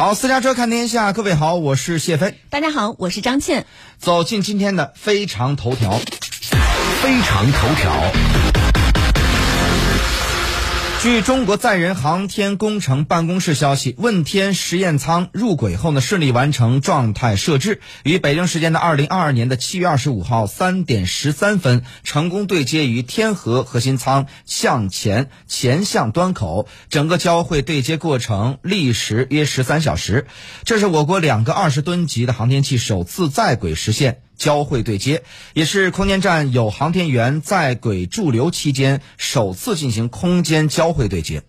好，私家车看天下，各位好，我是谢飞。大家好，我是张倩。走进今天的非常头条。非常头条。据中国载人航天工程办公室消息，问天实验舱入轨后呢，顺利完成状态设置，于北京时间的二零二二年的七月二十五号三点十三分，成功对接于天河核心舱向前前向端口。整个交会对接过程历时约十三小时，这是我国两个二十吨级的航天器首次在轨实现。交会对接，也是空间站有航天员在轨驻留期间首次进行空间交会对接。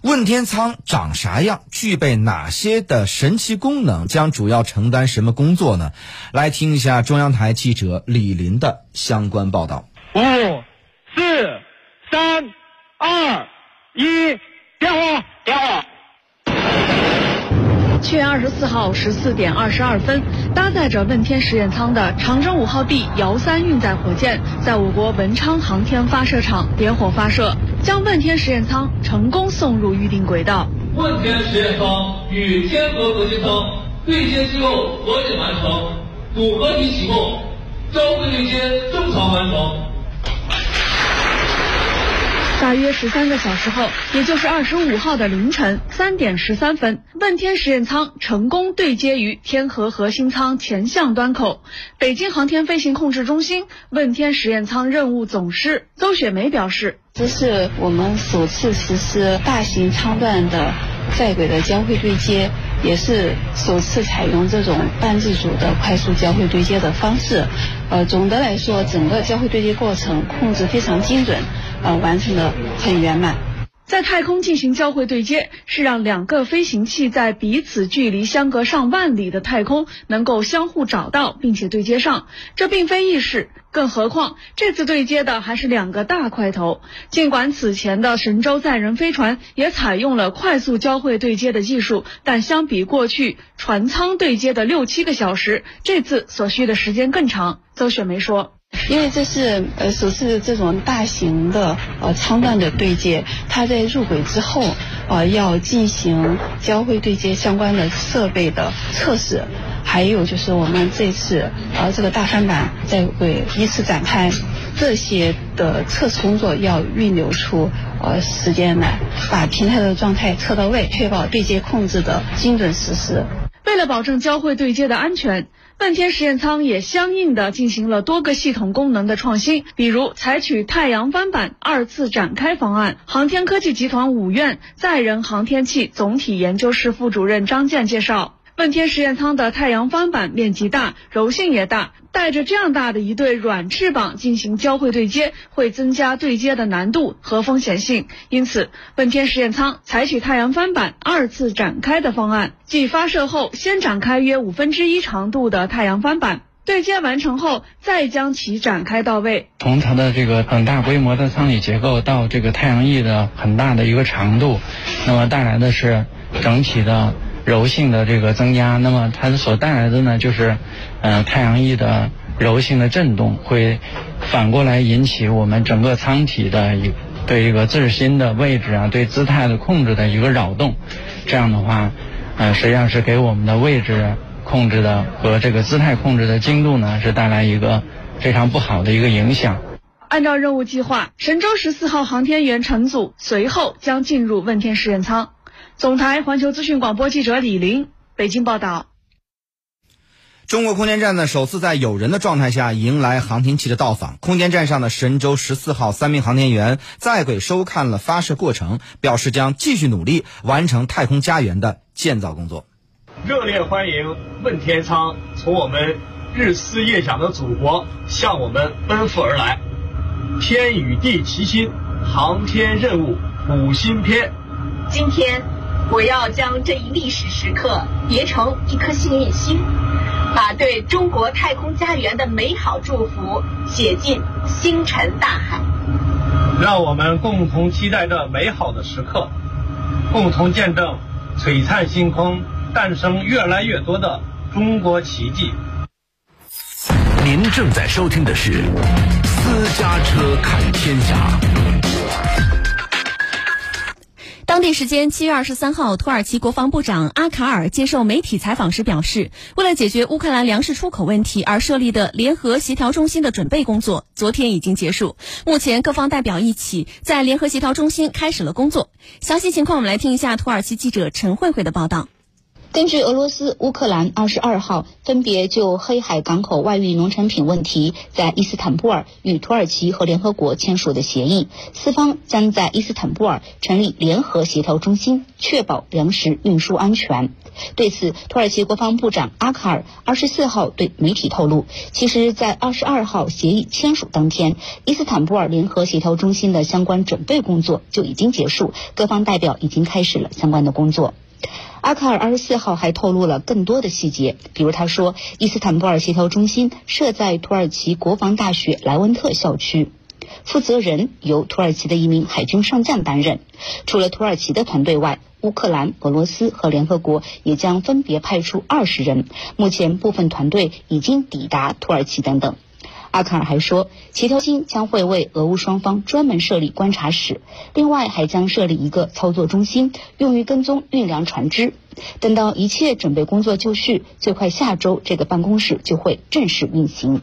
问天舱长啥样？具备哪些的神奇功能？将主要承担什么工作呢？来听一下中央台记者李林的相关报道。五、四、三、二、一，点火！点火！七月二十四号十四点二十二分，搭载着问天实验舱的长征五号 B 遥三运载火箭在我国文昌航天发射场点火发射，将问天实验舱成功送入预定轨道。问天实验舱与天河核心舱对接机构合紧完成，组合体启动，交会对接正常完成。大约十三个小时后，也就是二十五号的凌晨三点十三分，问天实验舱成功对接于天河核心舱前向端口。北京航天飞行控制中心问天实验舱任务总师邹雪梅表示：“这是我们首次实施大型舱段的在轨的交会对接，也是首次采用这种半自主的快速交会对接的方式。呃，总的来说，整个交会对接过程控制非常精准。”呃，完成的很圆满。在太空进行交会对接，是让两个飞行器在彼此距离相隔上万里的太空能够相互找到，并且对接上。这并非易事，更何况这次对接的还是两个大块头。尽管此前的神舟载人飞船也采用了快速交会对接的技术，但相比过去船舱对接的六七个小时，这次所需的时间更长。邹雪梅说。因为这是呃首次这种大型的呃舱段的对接，它在入轨之后呃要进行交会对接相关的设备的测试，还有就是我们这次呃这个大帆板在轨依次展开，这些的测试工作要预留出呃时间来，把平台的状态测到位，确保对接控制的精准实施。为了保证交会对接的安全。问天实验舱也相应的进行了多个系统功能的创新，比如采取太阳帆板二次展开方案。航天科技集团五院载人航天器总体研究室副主任张建介绍。问天实验舱的太阳帆板面积大，柔性也大，带着这样大的一对软翅膀进行交会对接，会增加对接的难度和风险性。因此，问天实验舱采取太阳帆板二次展开的方案，即发射后先展开约五分之一长度的太阳帆板，对接完成后再将其展开到位。从它的这个很大规模的舱体结构到这个太阳翼的很大的一个长度，那么带来的是整体的。柔性的这个增加，那么它所带来的呢，就是，嗯，太阳翼的柔性的震动会反过来引起我们整个舱体的一对这个自心的位置啊，对姿态的控制的一个扰动，这样的话，呃，实际上是给我们的位置控制的和这个姿态控制的精度呢，是带来一个非常不好的一个影响。按照任务计划，神舟十四号航天员乘组随后将进入问天实验舱。总台环球资讯广播记者李玲，北京报道。中国空间站呢，首次在有人的状态下迎来航天器的到访。空间站上的神舟十四号三名航天员在轨收看了发射过程，表示将继续努力完成太空家园的建造工作。热烈欢迎问天舱从我们日思夜想的祖国向我们奔赴而来。天与地齐心，航天任务五星篇。今天。我要将这一历史时刻叠成一颗幸运星，把对中国太空家园的美好祝福写进星辰大海。让我们共同期待着美好的时刻，共同见证璀璨星空诞生越来越多的中国奇迹。您正在收听的是《私家车看天下》。地。时间七月二十三号，土耳其国防部长阿卡尔接受媒体采访时表示，为了解决乌克兰粮食出口问题而设立的联合协调中心的准备工作，昨天已经结束。目前各方代表一起在联合协调中心开始了工作。详细情况，我们来听一下土耳其记者陈慧慧的报道。根据俄罗斯、乌克兰二十二号分别就黑海港口外运农产品问题，在伊斯坦布尔与土耳其和联合国签署的协议，四方将在伊斯坦布尔成立联合协调中心，确保粮食运输安全。对此，土耳其国防部长阿卡尔二十四号对媒体透露，其实，在二十二号协议签署当天，伊斯坦布尔联合协调中心的相关准备工作就已经结束，各方代表已经开始了相关的工作。阿卡尔二十四号还透露了更多的细节，比如他说，伊斯坦布尔协调中心设在土耳其国防大学莱文特校区，负责人由土耳其的一名海军上将担任。除了土耳其的团队外，乌克兰、俄罗斯和联合国也将分别派出二十人。目前部分团队已经抵达土耳其等等。阿卡尔还说，协调厅将会为俄乌双方专门设立观察室，另外还将设立一个操作中心，用于跟踪运粮船只。等到一切准备工作就绪，最快下周这个办公室就会正式运行。